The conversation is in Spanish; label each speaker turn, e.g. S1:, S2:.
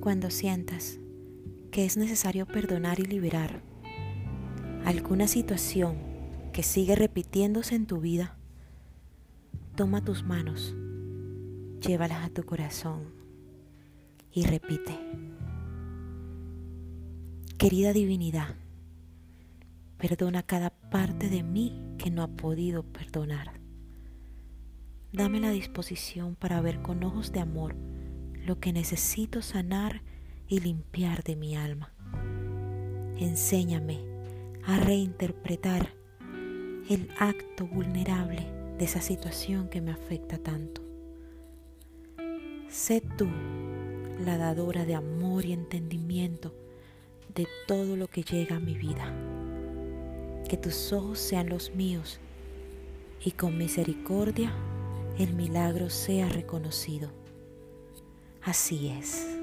S1: Cuando sientas que es necesario perdonar y liberar alguna situación que sigue repitiéndose en tu vida, toma tus manos, llévalas a tu corazón y repite, querida divinidad, perdona cada parte de mí que no ha podido perdonar. Dame la disposición para ver con ojos de amor lo que necesito sanar y limpiar de mi alma. Enséñame a reinterpretar el acto vulnerable de esa situación que me afecta tanto. Sé tú la dadora de amor y entendimiento de todo lo que llega a mi vida. Que tus ojos sean los míos y con misericordia el milagro sea reconocido. Así es.